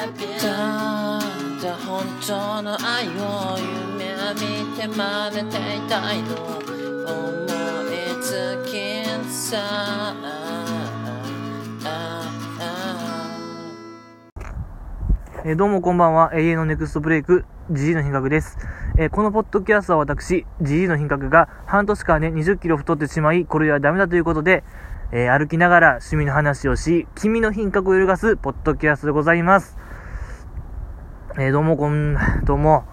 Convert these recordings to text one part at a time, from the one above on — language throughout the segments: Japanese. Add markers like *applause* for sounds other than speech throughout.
ただ本当の愛を夢見て真似ていたいの思いつきさえどうもこんばんは。永遠のネクストブレイク、GG の品格です。えこのポッドキャストは私、GG の品格が半年間ね、20キロ太ってしまい、これはダメだということで、えー歩きながら趣味の話をし、君の品格を揺るがすポッドキャストでございます。えーどうもこん、どうも、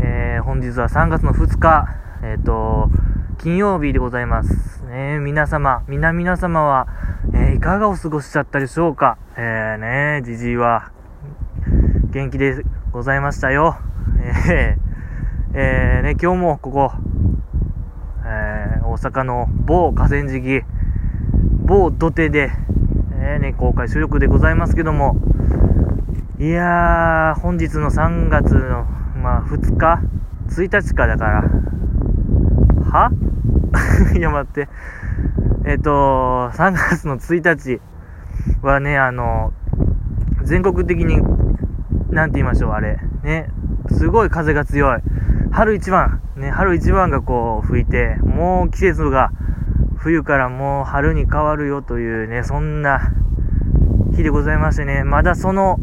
えー本日は3月の2日、えっ、と、金曜日でございます。ね、皆様、皆皆様は、えーいかがお過ごしだったでしょうか？えー、ね、じじいは、元気でございましたよ。えー、えーね、今日もここ、えー大阪の某河川敷、某土手で、えーね、公開収録でございますけども、いやー、本日の3月の、まあ、2日 ?1 日かだから、は？*laughs* いや、待って。えっ、と、3月の1日はね、あの、全国的になんて言いましょう、あれ。ね。すごい風が強い。春一番。ね、春一番がこう吹いて、もう季節が冬からもう春に変わるよというね、そんな日でございましてね、まだその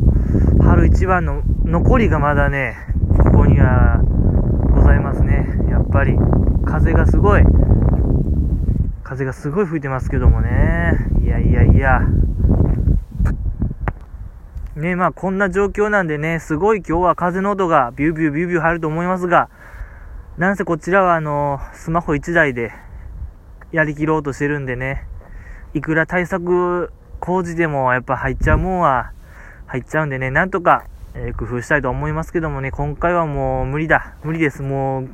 春一番の残りがまだね、ここにはございますね。やっぱり風がすごい、風がすごい吹いてますけどもね。いやいやいや。ね、まあこんな状況なんでね、すごい今日は風の音がビュービュービュービュー入ると思いますが、なんせこちらはあの、スマホ1台でやりきろうとしてるんでね、いくら対策工事でもやっぱ入っちゃうもんは入っちゃうんでね、なんとか、えー工夫したいと思いますけどもね、今回はもう無理だ。無理です。もう、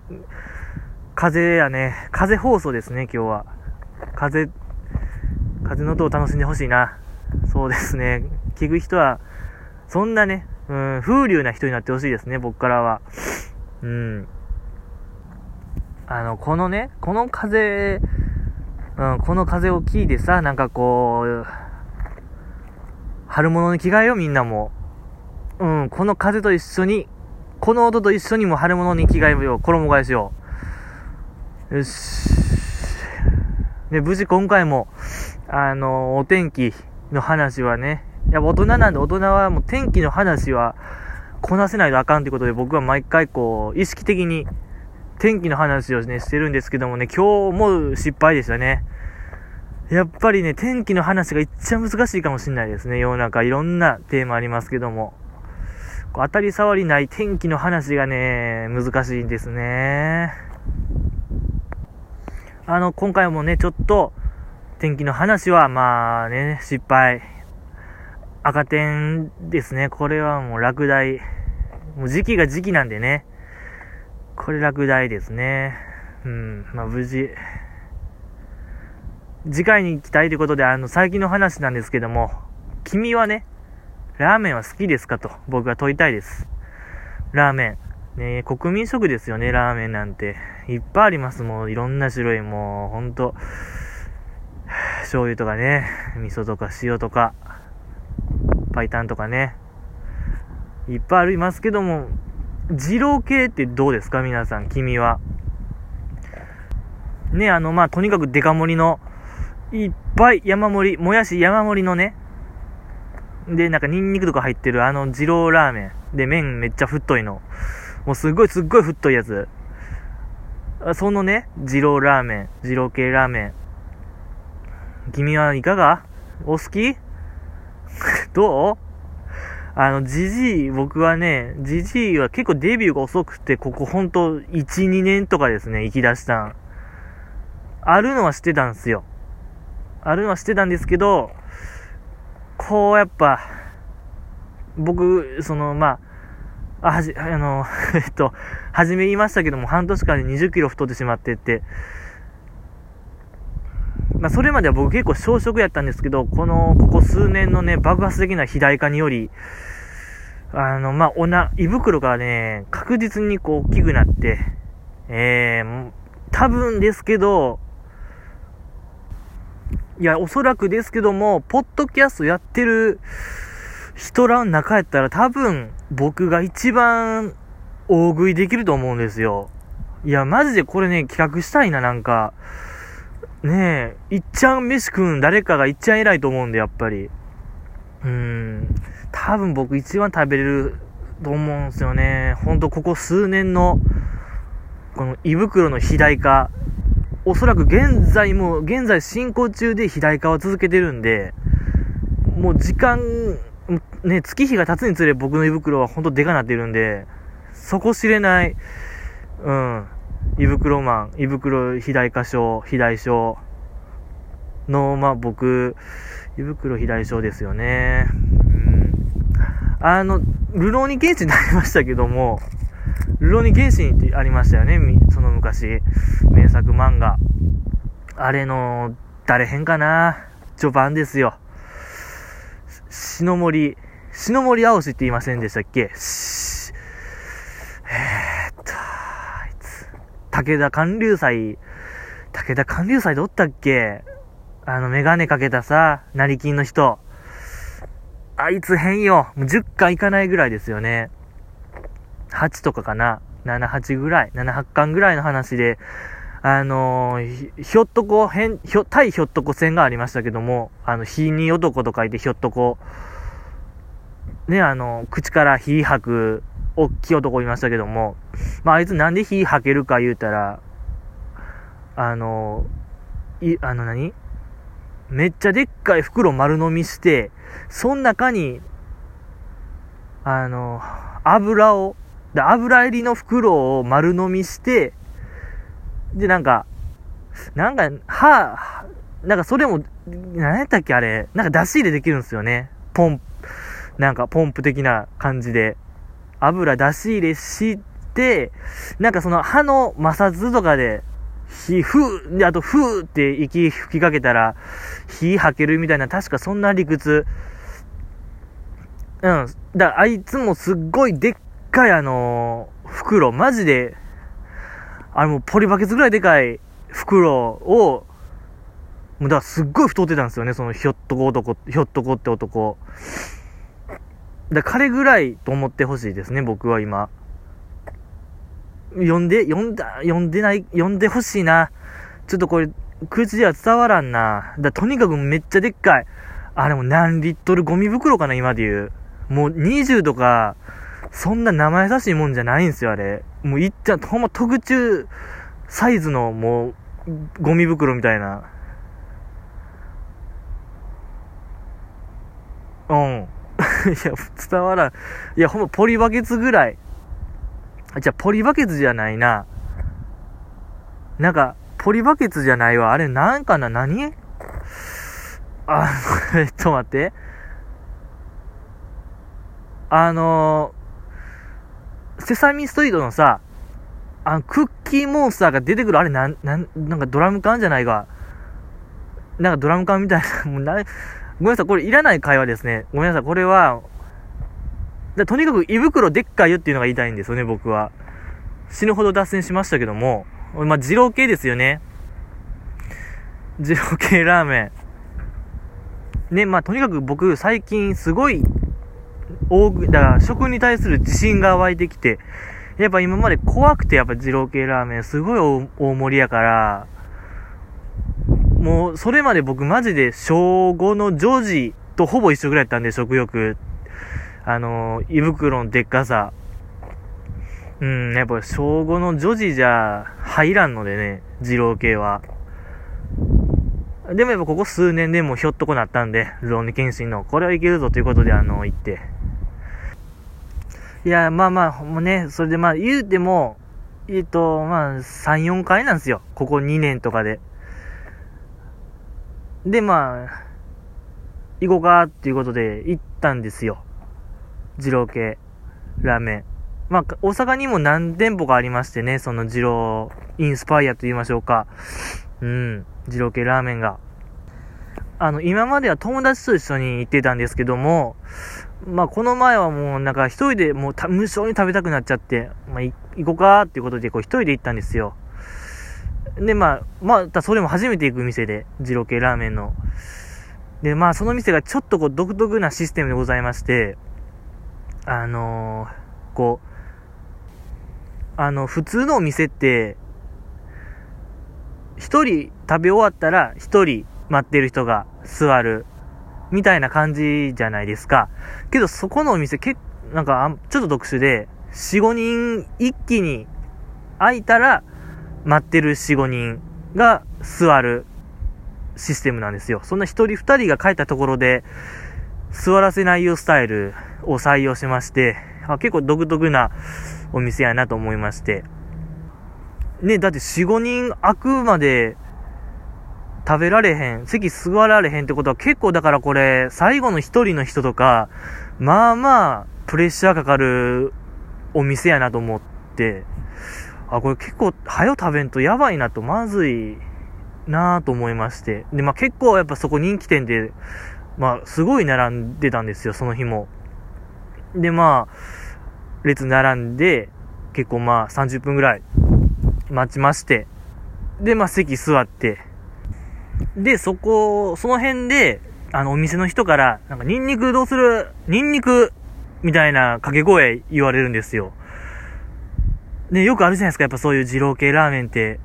風やね、風放送ですね、今日は。風、風の音を楽しんでほしいな。そうですね。聞く人は、そんなね、うん、風流な人になってほしいですね、僕からは。うん。あの、このね、この風、うん、この風を聞いてさ、なんかこう、春物に着替えよ、みんなも。うん、この風と一緒に、この音と一緒にも春物に着替えよう、衣替えしよう。よし。で、無事今回も、あの、お天気の話はね、いや、大人なんで大人はもう天気の話はこなせないとあかんということで僕は毎回こう、意識的に天気の話をね、してるんですけどもね、今日も失敗でしたね。やっぱりね、天気の話が一番難しいかもしれないですね。世の中いろんなテーマありますけども。こう当たり障りない天気の話がね、難しいんですね。あの、今回もね、ちょっと、天気の話は、まあね、失敗。赤点ですね。これはもう落第。もう時期が時期なんでね。これ落第ですね。うん、まあ無事。次回に行きたいということで、あの、最近の話なんですけども、君はね、ラーメンは好きですかと僕は問いたいです。ラーメン。ね国民食ですよね、ラーメンなんて。いっぱいあります、もういろんな種類、もうほんと。醤油とかね、味噌とか塩とか、パイタンとかね。いっぱいありますけども、二郎系ってどうですか？皆さん、君は。ね、あの、まあ、とにかくデカ盛りの、いっぱい山盛り、もやし山盛りのね、で、なんかニンニクとか入ってるあの二郎ラーメン。で、麺めっちゃ太いの。もうすっごいすっごい太いやつ。そのね、二郎ラーメン、二郎系ラーメン。君はいかが？お好き？*laughs* どう？あの、ジジイ、僕はね、ジジイは結構デビューが遅くて、ここほんと1、2年とかですね、行き出したん。あるのは知ってたんですよ。あるのは知ってたんですけど、こうやっぱ、僕、その、まあ、あ、はじ、あの、*laughs* えっと、初め言いましたけども、半年間で20キロ太ってしまってって、まあ、それまでは僕結構小食やったんですけど、この、ここ数年のね、爆発的な肥大化により、あの、まあ、おな、胃袋がね、確実にこう大きくなって、えー、多分ですけど、いや、おそらくですけども、ポッドキャストやってる人らの中やったら多分僕が一番大食いできると思うんですよ。いや、マジでこれね、企画したいな、なんか。ねえ、いっちゃん飯食うん誰かがいっちゃん偉いと思うんで、やっぱり。うーん。多分僕一番食べれると思うんですよね。ほんとここ数年の、この胃袋の肥大化。おそらく現在も、現在進行中で肥大化を続けてるんで、もう時間、ね、月日が経つにつれ僕の胃袋はほんとでかなってるんで、底知れない、うん、胃袋マン、胃袋肥大化症、肥大症の、まあ僕、胃袋肥大症ですよね。うん。あの、ルローニケンシンになりましたけども、ルロニケンシンってありましたよね、その昔。名作漫画。あれの、誰編かな？序盤ですよ。篠森、篠森青しって言いませんでしたっけ？えー、っと、あいつ、武田寒流祭、武田寒流祭でおったっけ？あの、メガネかけたさ、成金の人。あいつ変よ。もう10巻いかないぐらいですよね。8とかかな？7、8ぐらい？7、8巻ぐらいの話で、あのー、ひょっとこ、変、ひょ、対ひょっとこ戦がありましたけども、あの、ひに男と書いてひょっとこ、ね、あの、口から火吐く、おっきい男いましたけども、まあ、あいつなんで火吐けるか言うたら、あの、い、あの何？めっちゃでっかい袋丸飲みして、その中に、あの、油を、で油入りの袋を丸飲みして、で、なんか、なんか、はなんかそれも、何やったっけあれ、なんか出し入れできるんですよね。ポンプ、なんかポンプ的な感じで。油出し入れして、なんかその歯の摩擦とかで、火、ふー、で、あと、ふーって息吹きかけたら、火吐けるみたいな、確かそんな理屈。うん。だあいつもすっごいでっかいあのー、袋、マジで、あれもうポリバケツぐらいでかい袋を、もうだからすっごい太ってたんですよね、そのひょっとこ男、ひょっとこって男。だ彼ぐらいと思ってほしいですね、僕は今。呼んで、呼んだ、呼んでない、呼んでほしいな。ちょっとこれ、口では伝わらんな。だとにかくめっちゃでっかい。あれも何リットルゴミ袋かな、今で言う。もう20とか、そんな生優しいもんじゃないんですよ、あれ。もういっちゃ、ほんま特注サイズのもう、ゴミ袋みたいな。うん。*laughs* いや、伝わらん。いや、ほんまポリバケツぐらい。じゃ、ポリバケツじゃないな。なんか、ポリバケツじゃないわ。あれ、なんかな？何？あ、*laughs* えっと待って。あの、セサミストリートのさ、あの、クッキーモンスターが出てくる、あれ、なん、なん、なんかドラム缶じゃないか。なんかドラム缶みたいな、*laughs* もうな、ごめんなさい、これいらない会話ですね。ごめんなさい、これは、だとにかく胃袋でっかいよっていうのが言いたいんですよね、僕は。死ぬほど脱線しましたけども、まあ、二郎系ですよね。二郎系ラーメン。ね、まあ、とにかく僕、最近すごい、大、だから食に対する自信が湧いてきて、やっぱ今まで怖くてやっぱ二郎系ラーメンすごい大盛りやから、もうそれまで僕マジで小5の女児とほぼ一緒ぐらいやったんで食欲。あの、胃袋のでっかさ。うん、やっぱ小5の女児じゃ入らんのでね、二郎系は。でもやっぱここ数年でもひょっとこなったんで、ローニ検診の、これはいけるぞということであの、行って。いや、まあまあ、もうね、それでまあ言うても、えっと、まあ、3、4回なんですよ。ここ2年とかで。で、まあ、行こうかっていうことで行ったんですよ。二郎系ラーメン。まあ、大阪にも何店舗かありましてね、その二郎インスパイアと言いましょうか。うん、二郎系ラーメンが。あの、今までは友達と一緒に行ってたんですけども、まあ、この前はもうなんか一人でもう無性に食べたくなっちゃって、まあ、行こうかっていうことでこう一人で行ったんですよ。で、まあ、またそれも初めて行く店で、二郎系ラーメンの。で、まあ、その店がちょっとこう独特なシステムでございまして、あのー、こう、あの、普通のお店って、一人食べ終わったら一人待ってる人が座るみたいな感じじゃないですか。けどそこのお店結なんかちょっと特殊で、4、5人一気に空いたら待ってる4、5人が座るシステムなんですよ。そんな1人2人が帰ったところで座らせないよスタイルを採用しまして、あ結構独特なお店やなと思いまして。ね、だって4、5人空くまで食べられへん、席座られへんってことは結構だからこれ、最後の一人の人とか、まあまあ、プレッシャーかかるお店やなと思って、あ、これ結構、早食べんとやばいなと、まずいなぁと思いまして。で、まあ結構やっぱそこ人気店で、まあすごい並んでたんですよ、その日も。で、まあ、列並んで、結構まあ30分ぐらい待ちまして、で、まあ席座って、で、そこ、その辺で、あの、お店の人から、なんか、ニンニクどうする？ニンニク？みたいな掛け声言われるんですよ。ね、よくあるじゃないですか、やっぱそういう二郎系ラーメンって。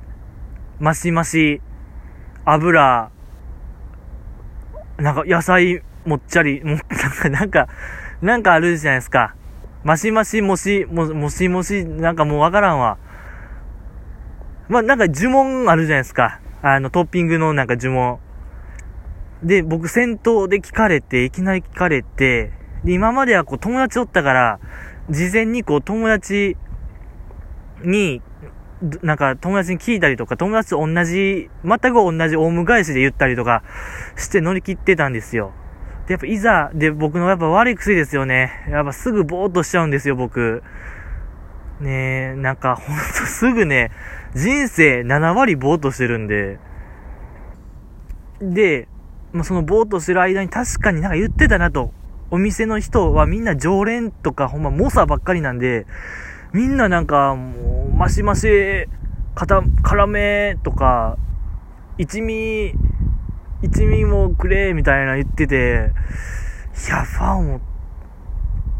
マシマシ、油、なんか野菜もっちゃり、も、なんか、なんか、なんかあるじゃないですか。マシマシ、もし、も、もしもし、なんかもうわからんわ。まあ、なんか呪文あるじゃないですか。あの、トッピングのなんか呪文。で、僕先頭で聞かれて、いきなり聞かれて、で、今まではこう友達おったから、事前にこう友達に、なんか友達に聞いたりとか、友達と同じ、全く同じオウム返しで言ったりとかして乗り切ってたんですよ。で、やっぱいざ、で、僕のやっぱ悪い癖ですよね。やっぱすぐぼーっとしちゃうんですよ、僕。ねえ、なんかほんとすぐね、人生7割ぼーっとしてるんで、で、まあ、そのぼーっとしてる間に確かになんか言ってたなと。お店の人はみんな常連とかほんま猛者ばっかりなんで、みんななんかもう、マシマシ、かた、辛めとか、一味、一味もくれ、みたいな言ってて、いや、ファンも、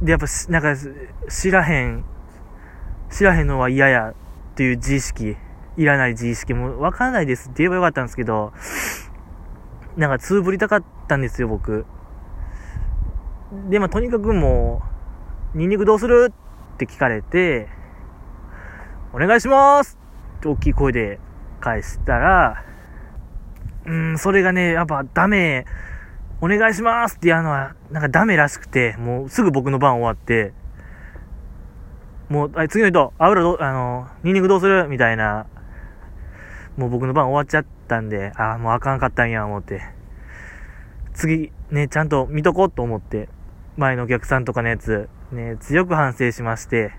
で、やっぱ、なんか、知らへん、知らへんのは嫌やっていう自意識、いらない自意識もわからないです。って言えばよかったんですけど、なんかつぶりたかったんですよ、僕。で、まあ、とにかくもう、ニンニクどうする？って聞かれて、お願いします！って大きい声で返したら、うん、それがね、やっぱダメ、お願いします！ってやるのは、なんかダメらしくて、もうすぐ僕の番終わって、もう、はい、次の人、油ど、あの、ニンニクどうする？みたいな、もう僕の番終わっちゃったんで、ああ、もうあかんかったんや、思って。次、ね、ちゃんと見とこうと思って、前のお客さんとかのやつ、ね、強く反省しまして、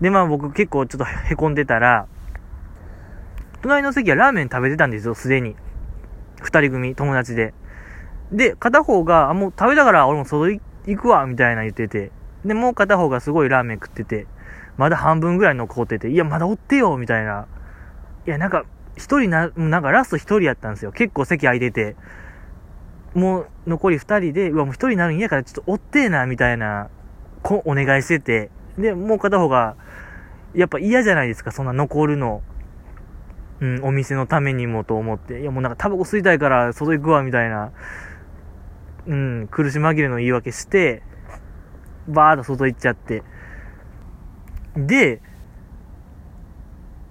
で、まあ僕結構ちょっと凹んでたら、隣の席はラーメン食べてたんですよ、すでに。二人組、友達で。で、片方が、あ、もう食べたから俺も外行くわ、みたいな言ってて。で、もう片方がすごいラーメン食ってて、まだ半分ぐらい残ってて、いや、まだおってよ、みたいな。いや、なんか、一人な、なんかラスト一人やったんですよ。結構席空いてて。もう残り二人で、うわ、もう一人になるんやからちょっとおってえな、みたいな、こ、お願いしてて。で、もう片方が、やっぱ嫌じゃないですか、そんな残るの。うん、お店のためにもと思って。いや、もうなんかタバコ吸いたいから外行くわ、みたいな。うん、苦し紛れの言い訳して、バーッと外行っちゃって。で、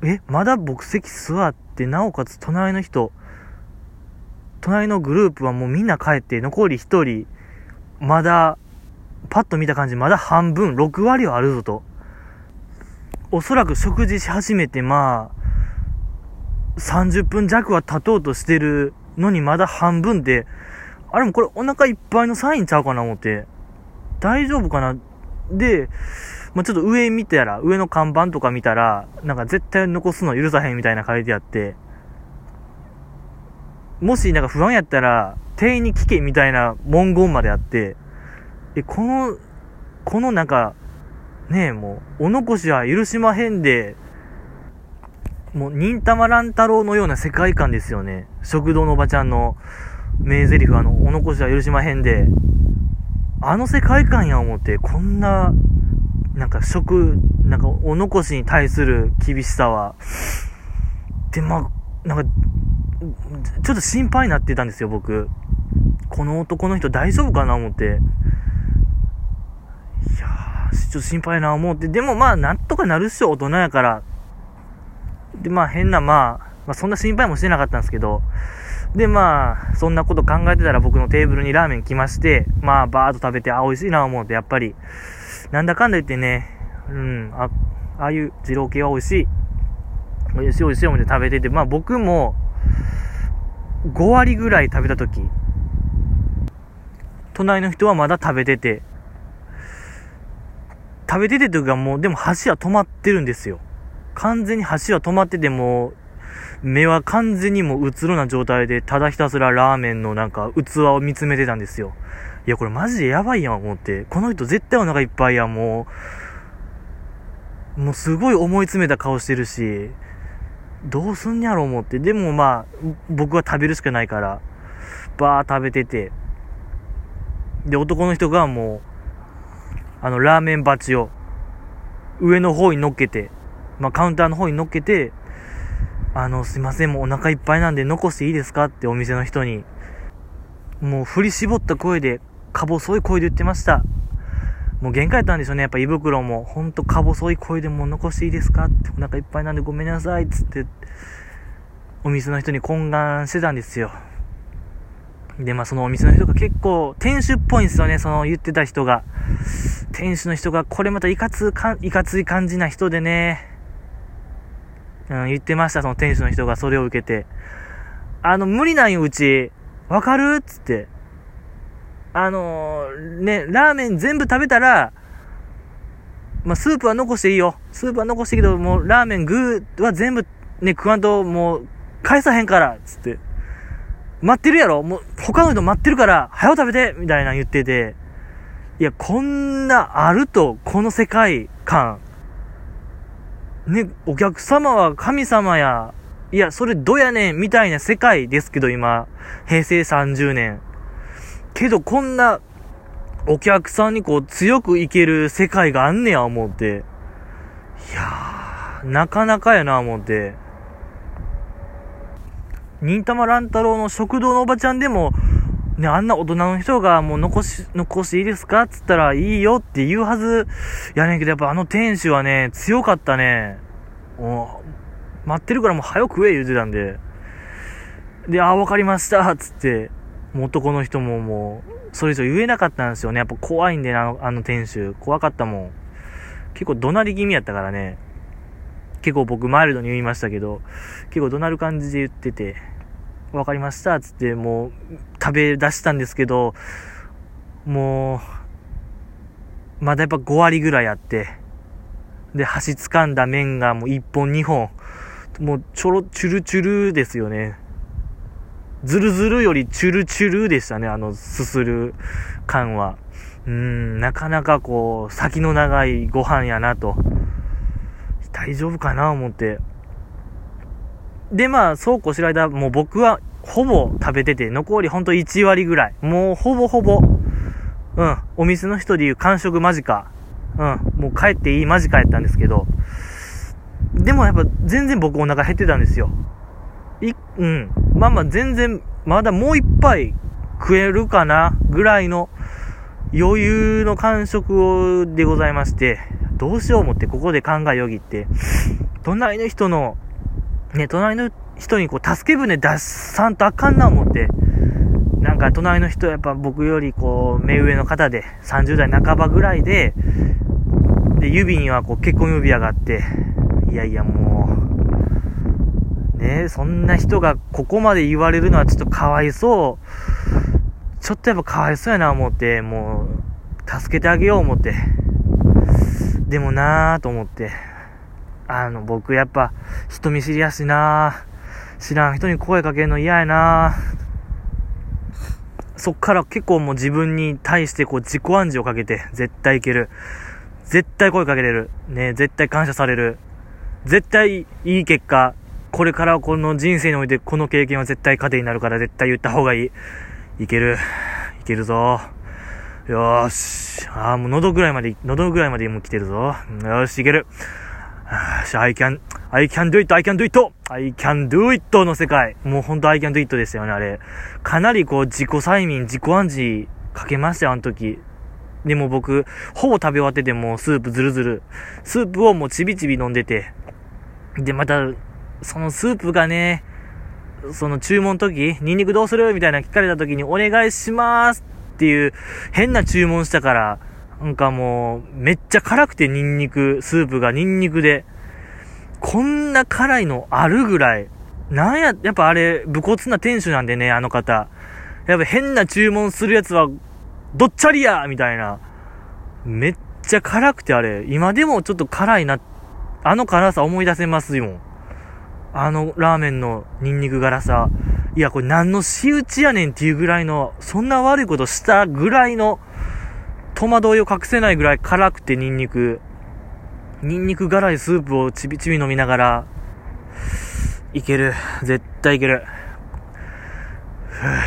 え、まだ僕席座って、なおかつ隣の人、隣のグループはもうみんな帰って、残り1人、まだ、パッと見た感じ、まだ半分、6割はあるぞと。おそらく食事し始めて、まあ、30分弱は経とうとしてるのにまだ半分で、あれもこれお腹いっぱいのサインちゃうかな思って。大丈夫かな？で、まあ、ちょっと上見たら、上の看板とか見たら、なんか絶対残すの許さへんみたいな書いてあって、もしなんか不安やったら、店員に聞けみたいな文言まであって、で、この、このなんか、ねえ、もう、お残しは許しまへんで、もう、忍たま乱太郎のような世界観ですよね。食堂のおばちゃんの名台詞あの、お残しは許しまへんで、あの世界観や思って、こんな、なんか食、なんかお残しに対する厳しさは、で、まあ、なんか、ちょっと心配になってたんですよ、僕。この男の人大丈夫かな思って。いやー、ちょっと心配な思って。でもまあ、なんとかなるっしょ、大人やから。で、まあ変な、まあ、まあそんな心配もしてなかったんですけど、で、まあ、そんなこと考えてたら僕のテーブルにラーメン来まして、まあ、バーっと食べて、あ、美味しいな思うて、やっぱり、なんだかんだ言ってね、うん、あ、ああいう二郎系は美味しい。美味しい美味しい思って食べてて、まあ僕も、5割ぐらい食べたとき、隣の人はまだ食べてて、食べててというかもう、でも箸は止まってるんですよ。完全に箸は止まってても、目は完全にもううつろな状態で、ただひたすらラーメンのなんか器を見つめてたんですよ。いや、これマジでやばいやん、思って。この人絶対お腹いっぱいやん、もう。もうすごい思い詰めた顔してるし、どうすんやろ思って。でもまあ、僕は食べるしかないから、バー食べてて。で、男の人がもう、あの、ラーメン鉢を、上の方に乗っけて、まあ、カウンターの方に乗っけて、あの、すいません、もうお腹いっぱいなんで残していいですかってお店の人に、もう振り絞った声で、か細い声で言ってました。もう限界やったんでしょうね。やっぱ胃袋も、ほんとか細い声でもう残していいですかって、お腹いっぱいなんでごめんなさい、つって、お店の人に懇願してたんですよ。で、まあそのお店の人が結構、店主っぽいんですよね、その言ってた人が。店主の人が、これまたいかつか、いかつい感じな人でね、うん、言ってました、その店主の人がそれを受けて。あの、無理なんよ、うち。わかるつって。あのー、ね、ラーメン全部食べたら、まあ、スープは残していいよ。スープは残していいけど、もうラーメン、具は全部ね、食わんと、もう、返さへんから、つって。待ってるやろもう、他の人待ってるから、早食べてみたいな言ってて。いや、こんなあると、この世界観。ね、お客様は神様や、いや、それどやねん、みたいな世界ですけど、今、平成30年。けど、こんな、お客さんにこう、強くいける世界があんねや、思って。いやー、なかなかやな、思って。忍たま乱太郎の食堂のおばちゃんでも、ね、あんな大人の人がもう残し、残していいですかっつったらいいよって言うはずやねんけど、やっぱあの店主はね、強かったね。もう、待ってるからもう早く食え言うてたんで。で、あ、わかりましたつって、男の人ももう、それ以上言えなかったんですよね。やっぱ怖いんで、あの、あの店主。怖かったもん。結構怒鳴り気味やったからね。結構僕マイルドに言いましたけど、結構怒鳴る感じで言ってて、わかりましたつってもう食べ出したんですけど、もう、まだやっぱ5割ぐらいあって、で、箸掴んだ麺がもう1本2本、もうちょろ、チュルチュルですよね。ズルズルよりチュルチュルでしたね、あの、すする感は。うん、なかなかこう、先の長いご飯やなと。大丈夫かな思って。で、まあ、そうこうしてる間、もう僕はほぼ食べてて、残りほんと1割ぐらい。もうほぼほぼ、うん、お店の人で言う完食間近。うん、もう帰っていい間近やったんですけど、でもやっぱ全然僕お腹減ってたんですよ。い、うん。まあまあ全然、まだもう一杯食えるかなぐらいの余裕の感触でございまして、どうしよう思ってここで考えよぎって、隣の人の、ね、隣の人にこう助け舟出さんとあかんな思って、なんか隣の人やっぱ僕よりこう目上の方で30代半ばぐらいで、で、指にはこう結婚指輪があって、いやいやもう、ねそんな人がここまで言われるのはちょっとかわいそう。ちょっとやっぱかわいそうやな思って、もう、助けてあげよう思って。でもなぁと思って。あの、僕やっぱ、人見知りやしなぁ。知らん人に声かけるの嫌やなぁ。そっから結構もう自分に対してこう自己暗示をかけて、絶対いける。絶対声かけれる。ね、絶対感謝される。絶対いい結果。これからこの人生においてこの経験は絶対糧になるから絶対言った方がいい。いける。いけるぞ。よーし。あーもう喉ぐらいまで、喉ぐらいまでもう来てるぞ。よーし、いける。よし、I can, I can do it, I can do it! I can do it の世界。もうほんと I can do it でしたよね、あれ。かなりこう自己催眠、自己暗示かけましたよ、あの時。でも僕、ほぼ食べ終わっててもスープずるずる。スープをもうちびちび飲んでて。で、また、そのスープがね、その注文時、ニンニクどうする？みたいな聞かれた時にお願いしますっていう変な注文したから、なんかもう、めっちゃ辛くてニンニク、スープがニンニクで、こんな辛いのあるぐらい。なんや、やっぱあれ、武骨な店主なんでね、あの方。やっぱ変な注文するやつは、どっちゃりやみたいな。めっちゃ辛くてあれ、今でもちょっと辛いな、あの辛さ思い出せますよ。あのラーメンのニンニク辛さ。いや、これ何の仕打ちやねんっていうぐらいの、そんな悪いことしたぐらいの、戸惑いを隠せないぐらい辛くてニンニク。ニンニク辛いスープをちびちび飲みながら、いける。絶対いける。よ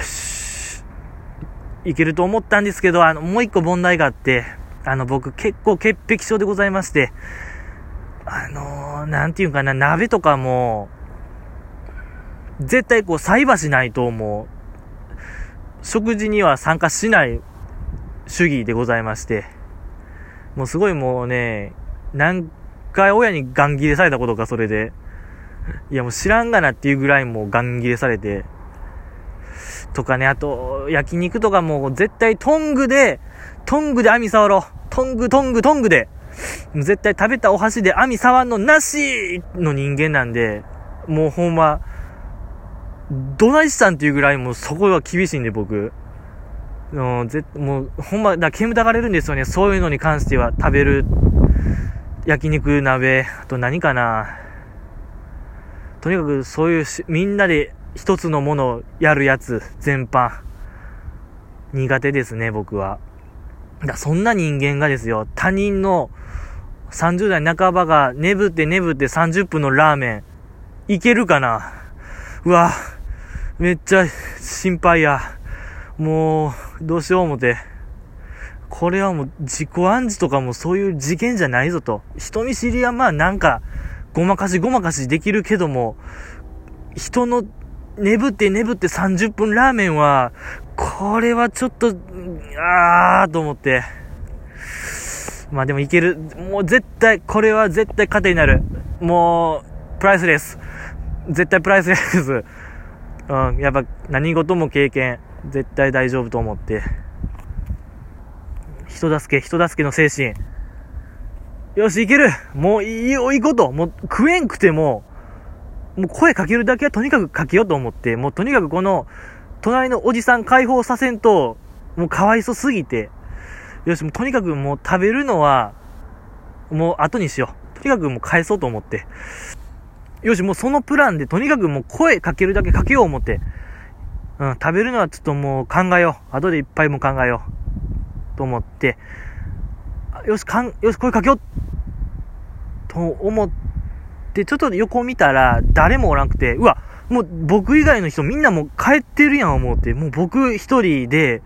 し。いけると思ったんですけど、あの、もう一個問題があって、あの、僕結構潔癖症でございまして、あのー、なんていうかな、鍋とかも、絶対こう、菜箸ないともう、食事には参加しない主義でございまして、もうすごいもうね、何回親にガン切れされたことか、それで。いやもう知らんがなっていうぐらいもうガン切れされて、とかね、あと、焼肉とかも絶対トングで、トングで網触ろう。トング、トング、トングで。絶対食べたお箸で網触んのなしの人間なんで、もうほんま、どないしたんっていうぐらいもうそこは厳しいんで僕。うん、ぜもう、ほんま、だ煙たがれるんですよね。そういうのに関しては食べる焼肉鍋、あと何かな。とにかくそういう、みんなで一つのものをやるやつ、全般。苦手ですね、僕は。だそんな人間がですよ、他人の30代半ばが眠って眠って30分のラーメン、いけるかな？うわ、めっちゃ心配や。もう、どうしよう思て。これはもう自己暗示とかもそういう事件じゃないぞと。人見知りはまあなんか、ごまかしごまかしできるけども、人の眠って眠って30分ラーメンは、これはちょっと、あーと思って。まあでもいける。もう絶対、これは絶対糧になる。もう、プライスレス。絶対プライスレス。うん、やっぱ何事も経験。絶対大丈夫と思って。人助け、人助けの精神。よし、いけるもういいよ、行こうと。もう食えんくても、もう声かけるだけはとにかくかけようと思って、もうとにかくこの、隣のおじさん解放させんと、もうかわいそすぎて、よし、もうとにかくもう食べるのは、もう後にしよう。とにかくもう返そうと思って。よし、もうそのプランでとにかくもう声かけるだけかけよう思って。うん、食べるのはちょっともう考えよう。後でいっぱいも考えよう。と思って、よし、かん、よし、声かけようと思って、ちょっと横見たら誰もおらんくて、うわ、もう僕以外の人みんなもう帰ってるやん思って、もう僕一人で、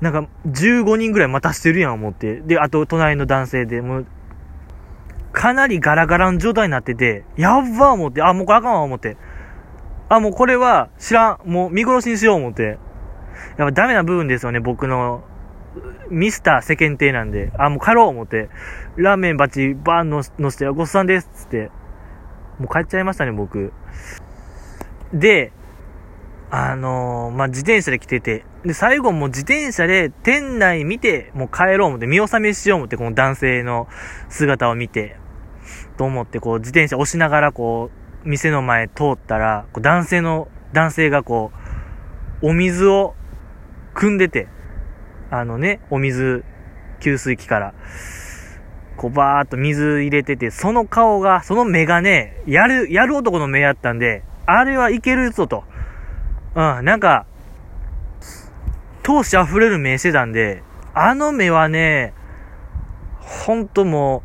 なんか15人ぐらい待たしてるやん思って、で、あと隣の男性で、もう、かなりガラガラの状態になってて、やっば思って、あ、もうこれあかんわ思って。あ、もうこれは知らん、もう見殺しにしよう思って。やっぱダメな部分ですよね、僕の。ミスター世間体なんで、あ、もう帰ろう思って。ラーメンバチバーンののして、ごっさんですつって。もう帰っちゃいましたね、僕。で、あのー、まあ、自転車で来てて、で、最後も自転車で店内見て、もう帰ろう思って、見納めしよう思って、この男性の姿を見て、と思って、こう、自転車押しながら、こう、店の前通ったら、こう男性の、男性がこう、お水を汲んでて、あのね、お水、給水器から、こうバーっと水入れてて、その顔が、その目がね、やる、やる男の目やったんで、あれはいけるぞと。うん、なんか、闘志溢れる目してたんで、あの目はね、ほんとも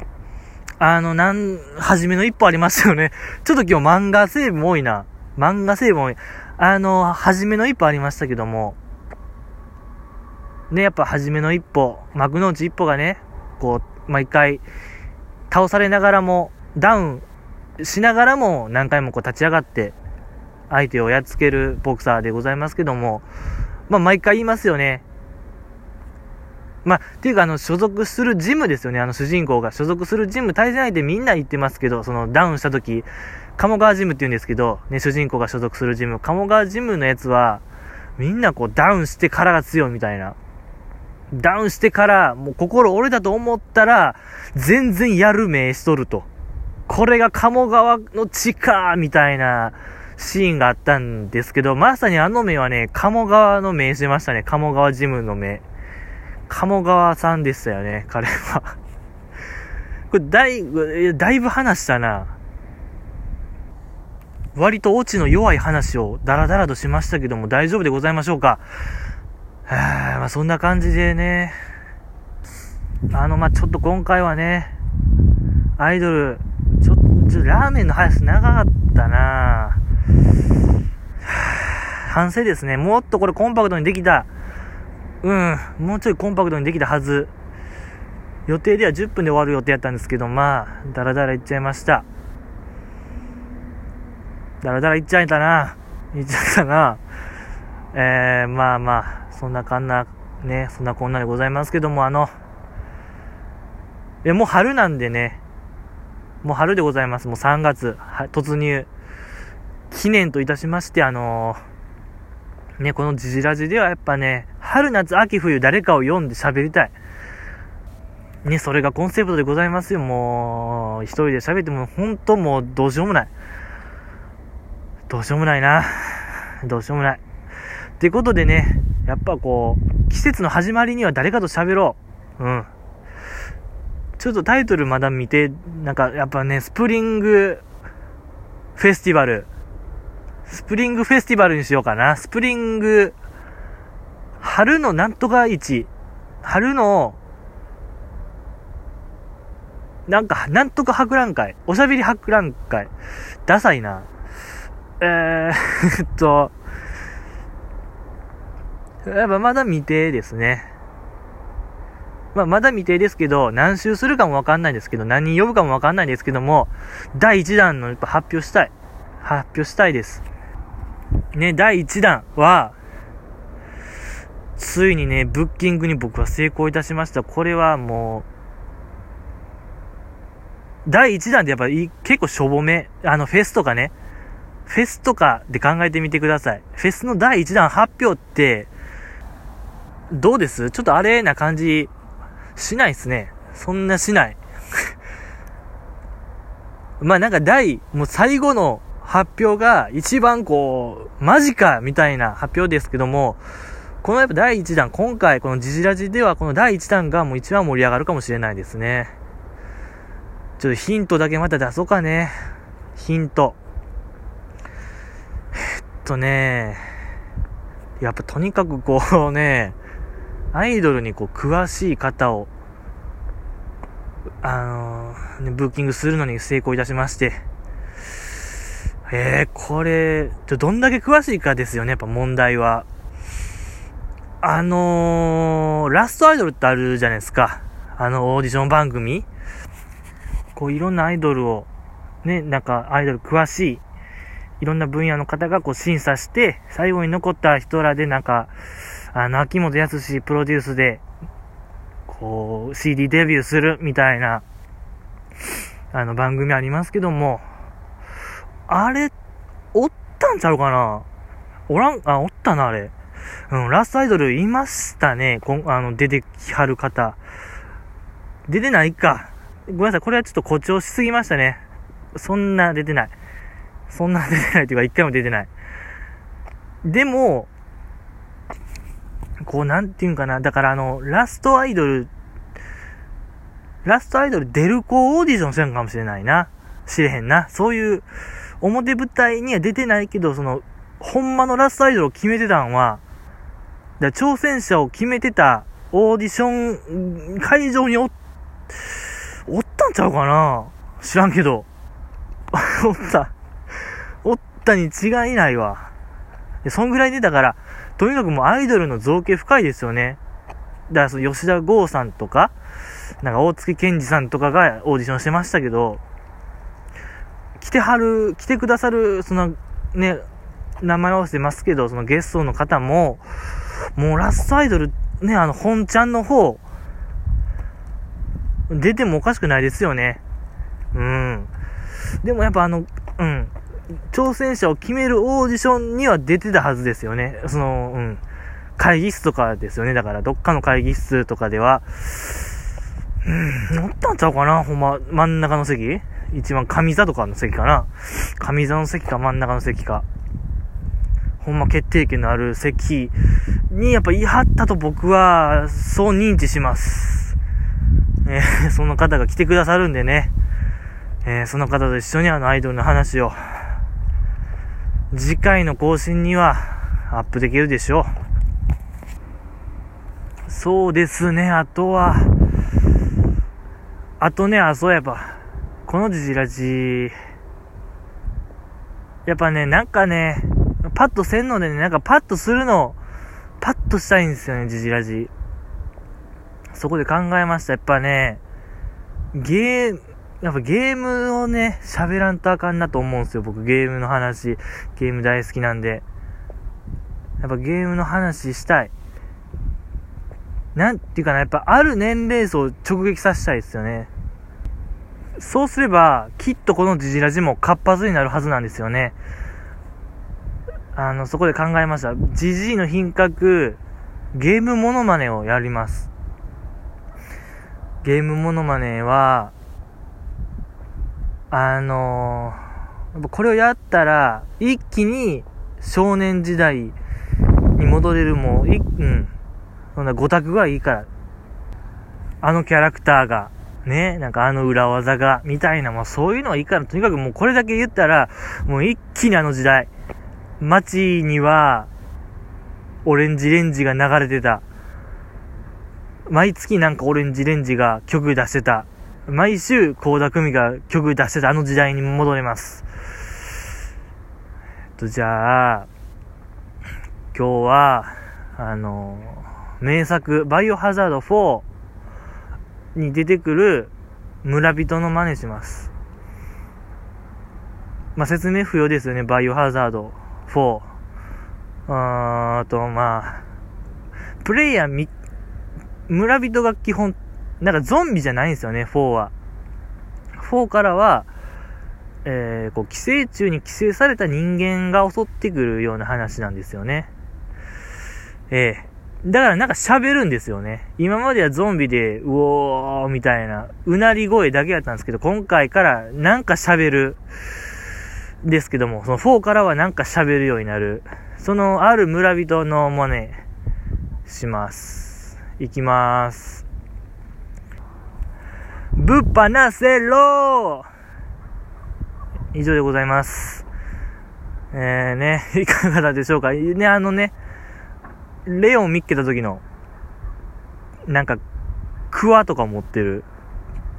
う、あの、なん、初めの一歩ありますよね。*laughs* ちょっと今日漫画成分多いな。漫画成分多い。あの、初めの一歩ありましたけども、ね、やっぱ初めの一歩、幕の内一歩がね、こう、毎回、倒されながらも、ダウンしながらも何回もこう立ち上がって、相手をやっつけるボクサーでございますけども、まあ毎回言いますよね。まあ、っていうかあの、所属するジムですよね。あの主人公が所属するジム、対戦相手みんな言ってますけど、そのダウンした時、鴨川ジムって言うんですけど、ね、主人公が所属するジム、鴨川ジムのやつは、みんなこうダウンしてからが強いみたいな。ダウンしてから、もう心折れたと思ったら、全然やる目しとると。これが鴨川の地か、みたいなシーンがあったんですけど、まさにあの目はね、鴨川の目しましたね。鴨川ジムの目。鴨川さんでしたよね、彼は。*laughs* これだいぶ、だいぶ話したな。割とオチの弱い話をダラダラとしましたけども大丈夫でございましょうか。はまあそんな感じでね、あの、まあちょっと今回はね、アイドル、ちょっと、ラーメンの話長かったな反省ですね。もっとこれコンパクトにできた。うん、もうちょいコンパクトにできたはず。予定では10分で終わる予定やったんですけど、まあ、だらだらいっちゃいました。だらだらいっちゃいたな。いっちゃったな。えー、まあまあ、そんなかんな、ね、そんなこんなでございますけども、あの、え、もう春なんでね、もう春でございます。もう3月、突入。記念といたしまして、あのー、ね、このジジラジではやっぱね、春夏秋冬誰かを読んで喋りたい。ね、それがコンセプトでございますよ。もう、一人で喋っても、ほんともうどうしようもない。どうしようもないな。どうしようもない。ってことでね、やっぱこう、季節の始まりには誰かと喋ろう。うん。ちょっとタイトルまだ見て、なんかやっぱね、スプリングフェスティバル。スプリングフェスティバルにしようかな。スプリング、春のなんとか市。春の、なんか、なんとか博覧会。おしゃべり博覧会。ダサいな。えー、*laughs* っと、やっぱまだ未定ですね。まあ、まだ未定ですけど、何周するかもわかんないですけど、何人呼ぶかもわかんないですけども、第1弾のやっぱ発表したい。発表したいです。ね、第1弾は、ついにね、ブッキングに僕は成功いたしました。これはもう、第1弾でやっぱり結構しょぼめ、あのフェスとかね、フェスとかで考えてみてください。フェスの第1弾発表って、どうです？ちょっとあれな感じ、しないっすね。そんなしない。*laughs* まあなんか第、もう最後の発表が一番こう、マジかみたいな発表ですけども、このやっぱ第1弾、今回このジジラジではこの第1弾がもう一番盛り上がるかもしれないですね。ちょっとヒントだけまた出そうかね。ヒント。えっとね、やっぱとにかくこうね、アイドルにこう詳しい方を、あのー、ブッキングするのに成功いたしまして、えー、これ、どんだけ詳しいかですよね、やっぱ問題は。あのー、ラストアイドルってあるじゃないですか。あの、オーディション番組。こう、いろんなアイドルを、ね、なんか、アイドル詳しい、いろんな分野の方がこう審査して、最後に残った人らでなんか、あの、秋元康プロデュースで、こう、CD デビューするみたいな、あの、番組ありますけども、あれ、おったんちゃうかな？おらん、あ、おったな、あれ。うん、ラストアイドルいましたね。こんあの、出てきはる方。出てないか。ごめんなさい。これはちょっと誇張しすぎましたね。そんな出てない。そんな出てないというか、一回も出てない。でも、こう、なんていうんかな。だからあの、ラストアイドル、ラストアイドル出る子オーディションせんかもしれないな。知れへんな。そういう、表舞台には出てないけど、その、ほんまのラストアイドルを決めてたんは、だ挑戦者を決めてたオーディション会場にお、おったんちゃうかな？知らんけど。*laughs* おった。おったに違いないわ。そんぐらいでだから、とにかくもうアイドルの造形深いですよね。だからその吉田剛さんとか、なんか大月健二さんとかがオーディションしてましたけど、来てはる、来てくださる、そのね、名前合わせてますけど、そのゲストの方も、もうラストアイドル、ね、あの、本ちゃんの方、出てもおかしくないですよね。うん。でもやっぱあの、うん。挑戦者を決めるオーディションには出てたはずですよね。その、うん。会議室とかですよね。だから、どっかの会議室とかでは、うん、乗ったんちゃうかな？ほんま、真ん中の席？一番上座とかの席かな上座の席か真ん中の席か。ほんま決定権のある席にやっぱ言い張ったと僕は、そう認知します。えー、*laughs* その方が来てくださるんでね。えー、その方と一緒にあのアイドルの話を、次回の更新にはアップできるでしょう。そうですね、あとは、あとね、あ、そうやっぱ、このジジラジ、やっぱね、なんかね、パッとせんのでね、なんかパッとするの、パッとしたいんですよね、ジジラジ。そこで考えました。やっぱね、ゲーム、やっぱゲームをね、喋らんとあかんなと思うんですよ。僕ゲームの話、ゲーム大好きなんで。やっぱゲームの話したい。なんていうかな、やっぱある年齢層を直撃させたいですよね。そうすれば、きっとこのジジラジも活発になるはずなんですよね。あの、そこで考えました。ジジイの品格、ゲームモノマネをやります。ゲームモノマネは、あのー、これをやったら、一気に少年時代に戻れるもう、い、うん。そんな5択がいいから。あのキャラクターが、ね、なんかあの裏技が、みたいな、もうそういうのはいいから、とにかくもうこれだけ言ったら、もう一気にあの時代、街には、オレンジレンジが流れてた。毎月なんかオレンジレンジが曲出してた。毎週、高田組が曲出してたあの時代に戻れます。えっと、じゃあ、今日は、あの、名作、バイオハザード4に出てくる村人の真似します。まあ、説明不要ですよね、バイオハザード。4。あと、まあ、プレイヤーみ、村人が基本、なんかゾンビじゃないんですよね、4は。4からは、えー、こう、寄生虫に寄生された人間が襲ってくるような話なんですよね。ええ、だからなんか喋るんですよね。今まではゾンビで、うおーみたいな、うなり声だけだったんですけど、今回からなんか喋る。ですけども、その4からはなんか喋るようになる。そのある村人の真似します。いきます。ぶっぱなせろ以上でございます。えーね、いかがだでしょうか？ね、あのね、レオン見っけた時の、なんか、クワとか持ってる、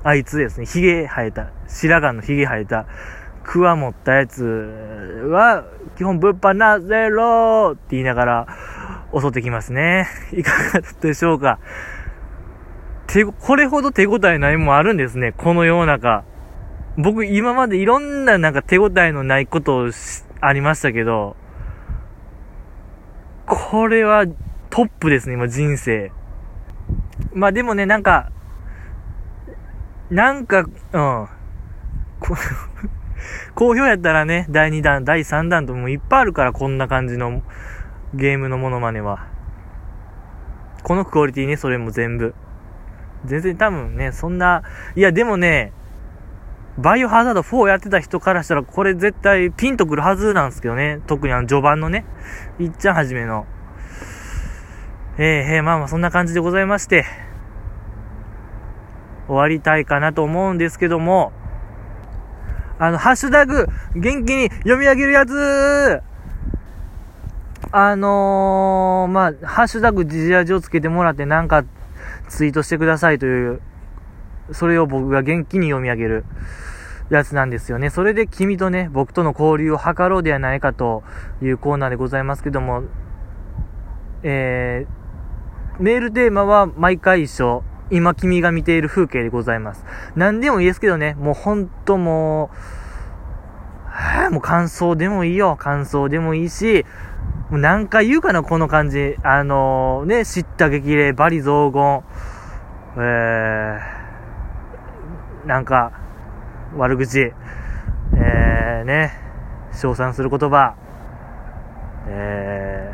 あいつですね、髭生えた、白髪の髭生えた、クワ持ったやつは、基本物販なゼロって言いながら襲ってきますね。いかがでしょうか。手、これほど手応えないもんあるんですね、この世の中。僕今までいろんななんか手応えのないことをありましたけど、これはトップですね、今人生。まあでもね、なんか、なんか、うん。*laughs* 好評やったらね、第2弾、第3弾ともういっぱいあるから、こんな感じのゲームのモノマネは。このクオリティね、それも全部。全然多分ね、そんな、いやでもね、バイオハザード4やってた人からしたら、これ絶対ピンとくるはずなんですけどね。特にあの序盤のね、いっちゃんはじめの。えー、えー、まあまあそんな感じでございまして、終わりたいかなと思うんですけども、あの、ハッシュタグ、元気に読み上げるやつ。あのー、まあ、ハッシュタグジジアジをつけてもらってなんかツイートしてくださいという、それを僕が元気に読み上げる。やつなんですよね。それで君とね、僕との交流を図ろうではないかというコーナーでございますけども、えー、メールテーマは毎回一緒。今君が見ている風景でございます。何でもいいですけどね、もうほんともう、はぁ、もう感想でもいいよ。感想でもいいし、もう何回言うかな、この感じ。あのー、ね、知った激励、バリ雑言、えー、なんか、悪口、えー、ね、称賛する言葉、え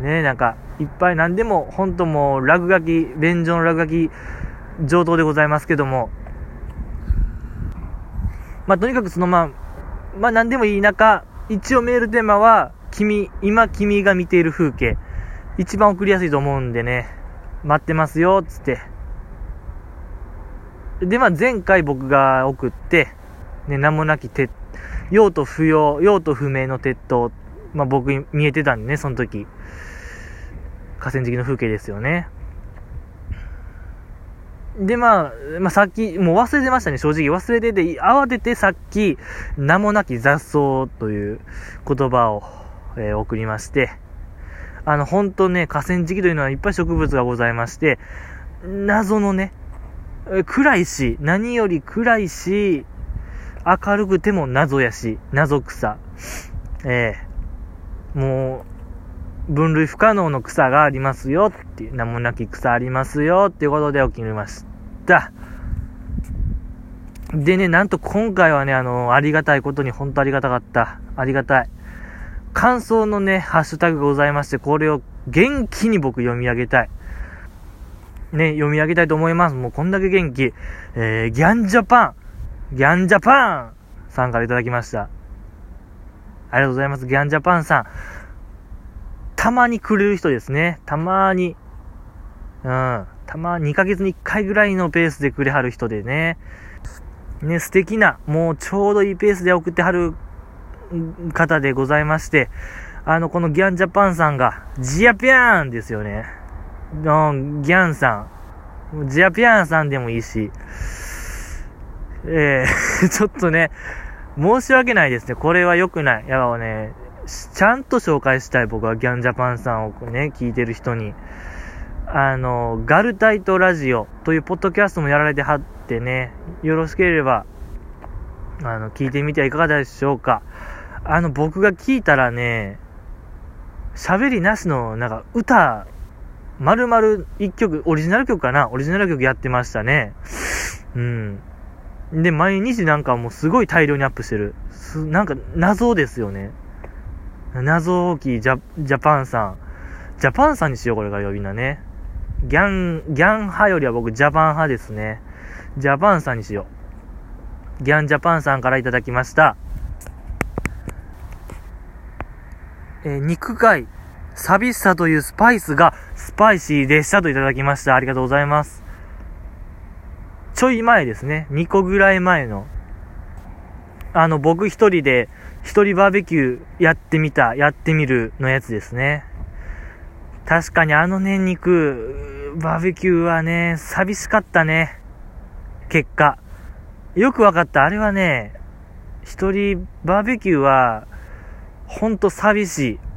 ー、ね、なんか、いっぱい何でも、本当もう、落書き、便所の落書き、上等でございますけども、まあ、とにかくそのまあ、まあ、何でもいい中、一応メールテーマは、君、今君が見ている風景、一番送りやすいと思うんでね、待ってますよ、つって。で、まあ、前回僕が送って、ね、名もなき鉄、用途不要、用途不明の鉄塔、まあ、僕見えてたんでね、その時。河川敷の風景ですよね。で、まあ、まあ、さっき、もう忘れてましたね、正直。忘れてて、慌ててさっき、名もなき雑草という言葉を、えー、送りまして、あの、本当ね、河川敷というのはいっぱい植物がございまして、謎のね、暗いし、何より暗いし、明るくても謎やし、謎草。ええー、もう、分類不可能の草がありますよっていう、名もなき草ありますよっていうことで起きました。でね、なんと今回はね、あの、ありがたいことに本当ありがたかった。ありがたい。感想のね、ハッシュタグがございまして、これを元気に僕読み上げたい。ね、読み上げたいと思います。もうこんだけ元気。えー、ギャンジャパン、ギャンジャパンさんからいただきました。ありがとうございます。ギャンジャパンさん。たまにくれる人ですね。たまに。うん。たま2ヶ月に1回ぐらいのペースでくれはる人でね。ね、素敵な、もうちょうどいいペースで送ってはる方でございまして、あの、このギャンジャパンさんが、ジアピャーンですよね。の、ギャンさん。ジアピャーンさんでもいいし、えー *laughs* ちょっとね、申し訳ないですね。これは良くない。やばね、ちゃんと紹介したい僕はギャンジャパンさんをね、聞いてる人に。あの、ガルタイトラジオというポッドキャストもやられてはってね、よろしければ、あの、聞いてみてはいかがでしょうか。あの、僕が聞いたらね、喋りなしの、なんか、歌、まるまる一曲、オリジナル曲かな？オリジナル曲やってましたね。うん。で、毎日なんかもうすごい大量にアップしてる。すなんか、謎ですよね。謎大きいジャ、ジャパンさん。ジャパンさんにしよう、これから呼び名ね。ギャン、ギャン派よりは僕ジャパン派ですね。ジャパンさんにしよう。ギャンジャパンさんからいただきました。えー、肉貝、寂しさというスパイスがスパイシーでしたといただきました。ありがとうございます。ちょい前ですね。2個ぐらい前の。あの、僕一人で、一人バーベキューやってみた、やってみるのやつですね。確かにあのね、肉、バーベキューはね、寂しかったね。結果。よくわかった。あれはね、一人バーベキューは、ほんと寂しい。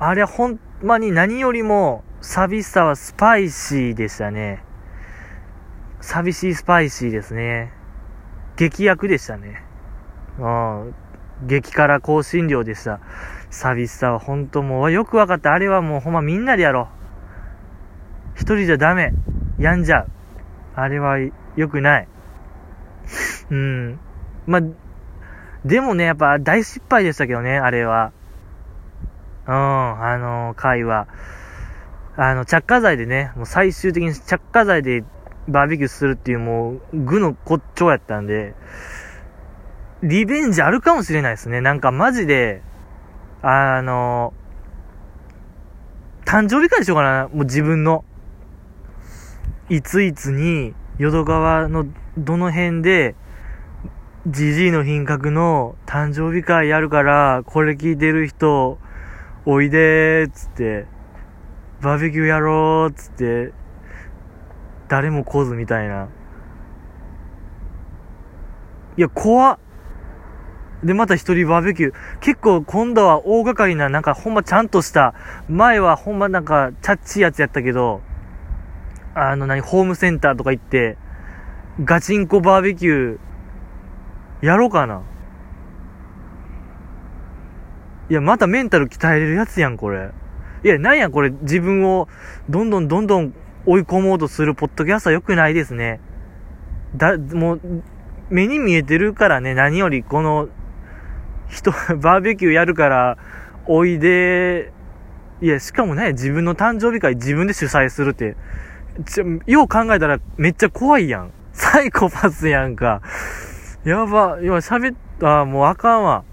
あれほんまに何よりも寂しさはスパイシーでしたね。寂しいスパイシーですね。劇薬でしたね。うん。激辛香辛料でした。寂しさは本当もうよくわかった。あれはもうほんまみんなでやろう。一人じゃダメ。やんじゃう。あれは良くない。うん。ま、でもね、やっぱ大失敗でしたけどね、あれは。うん、あの回は。あの、着火剤でね、もう最終的に着火剤でバーベキューするっていうもう、具の骨頂やったんで、リベンジあるかもしれないですね。なんかマジで、あの、誕生日会にしようかな、もう自分の。いついつに、淀川のどの辺で、じじいの品格の誕生日会やるから、これ聞いてる人、おいでーっつって、バーベキューやろうっつって、誰も来ずみたいな。いや、怖っ。で、また一人バーベキュー。結構今度は大掛かりな、なんかほんまちゃんとした、前はほんまなんかチャッチいやつやったけど、あの何、ホームセンターとか行って、ガチンコバーベキュー、やろうかな。いや、またメンタル鍛えれるやつやん、これ。いや、なんやこれ、自分をどんどんどんどん追い込もうとするポッドキャストは良くないですね。だ、もう、目に見えてるからね、何よりこの、人、*laughs* バーベキューやるから、おいで、いや、しかもね、自分の誕生日会自分で主催するって、ちょ、よう考えたらめっちゃ怖いやん。サイコパスやんか。やば、今喋った、もうあかんわ。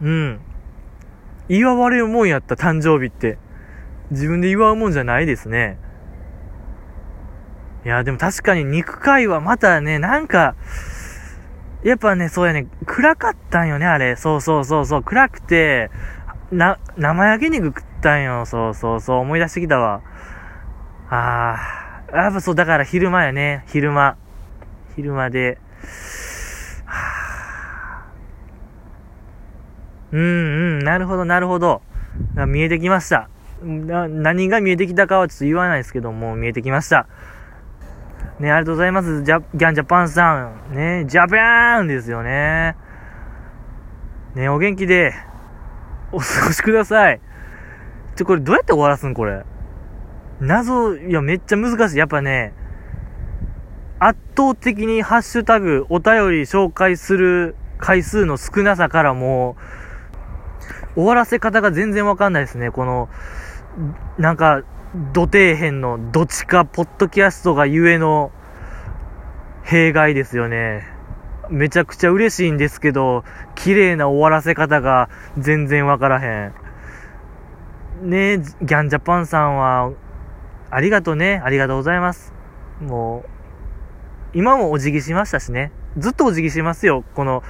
うん。祝われるもんやった、誕生日って。自分で祝うもんじゃないですね。いや、でも確かに肉会はまたね、なんか、やっぱね、そうやね、暗かったんよね、あれ。そうそうそうそう、暗くて、な、生焼け肉食ったんよ。そうそうそう、思い出してきたわ。ああ、やっぱそう、だから昼間やね、昼間。昼間で。はあうんうん、なるほど、なるほど。見えてきました。何が見えてきたかはちょっと言わないですけども、見えてきました。ね、ありがとうございます。ジャ、ギャンジャパンさん。ね、ジャパンですよね。ね、お元気で、お過ごしください。ちょ、これどうやって終わらすんこれ？謎、いや、めっちゃ難しい。やっぱね、圧倒的にハッシュタグ、お便り紹介する回数の少なさからもう、終わらせ方が全然わかんないですね。この、なんか、土底辺のどっちかポッドキャストがゆえの弊害ですよね。めちゃくちゃ嬉しいんですけど、綺麗な終わらせ方が全然わからへん。ねえ、ギャンジャパンさんは、ありがとうね。ありがとうございます。もう、今もお辞儀しましたしね。ずっとお辞儀しますよ。この、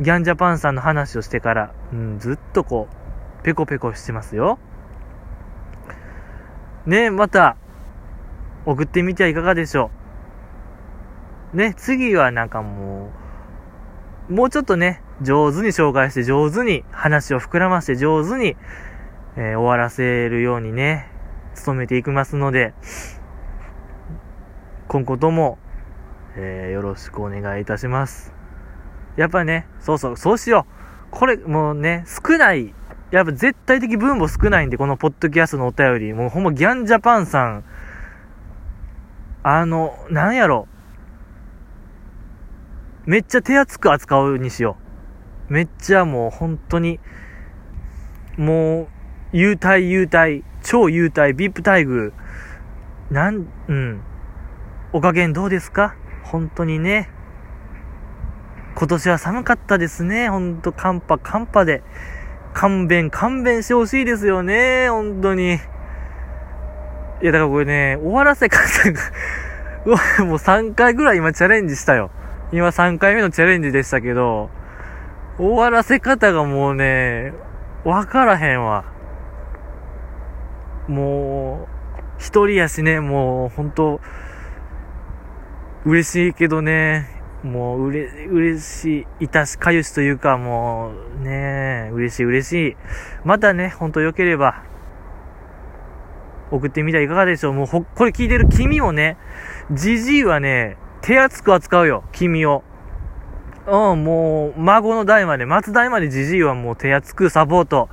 ギャンジャパンさんの話をしてから。うん、ずっとこう、ペコペコしてますよ。ねまた、送ってみてはいかがでしょう。ね、次はなんかもう、もうちょっとね、上手に紹介して、上手に話を膨らまして、上手に、えー終わらせるようにね、努めていきますので、今後とも、えーよろしくお願いいたします。やっぱね、そうそう、そうしよう。これ、もうね、少ない、やっぱ絶対的分母少ないんで、このポッドキャストのお便り。もうほんまギャンジャパンさん、あの、なんやろ。めっちゃ手厚く扱うにしよう。めっちゃもう本当に、もう、優待優待、超優待、VIP 待遇。なん、うん。お加減どうですか？本当にね。今年は寒かったですね。ほんと、寒波、寒波で。勘弁、勘弁してほしいですよね。本当に。いや、だからこれね、終わらせ方が *laughs* もう3回ぐらい今チャレンジしたよ。今3回目のチャレンジでしたけど、終わらせ方がもうね、わからへんわ。もう、一人やしね、もう、本当嬉しいけどね、もう、うれ、嬉しい、いたし、かゆしというか、もう、ねえ嬉しい嬉しい。またね、本当良ければ、送ってみてはいかがでしょう。もうほ、これ聞いてる君もね、じじいはね、手厚く扱うよ、君を。うん、もう、孫の代まで、松代までじじいはもう手厚くサポート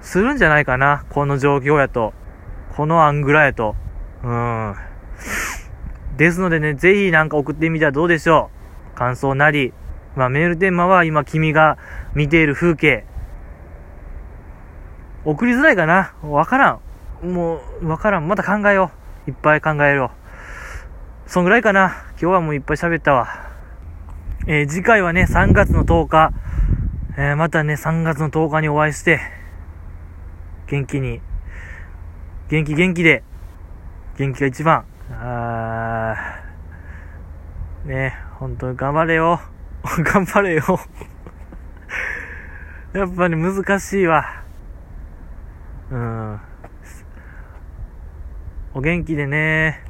するんじゃないかな。この状況やと。このアングラやと。うん。ですのでね、ぜひなんか送ってみたらどうでしょう。感想なり。まあメールテーマは今君が見ている風景。送りづらいかなわからん。もう、わからん。また考えよう。いっぱい考えよう。そんぐらいかな。今日はもういっぱい喋ったわ。えー次回はね、3月の10日。えーまたね、3月の10日にお会いして、元気に、元気元気で、元気が一番。あー、ね、本当に頑張れよ。*laughs* 頑張れよ。*laughs* やっぱり難しいわ。うん。お元気でね。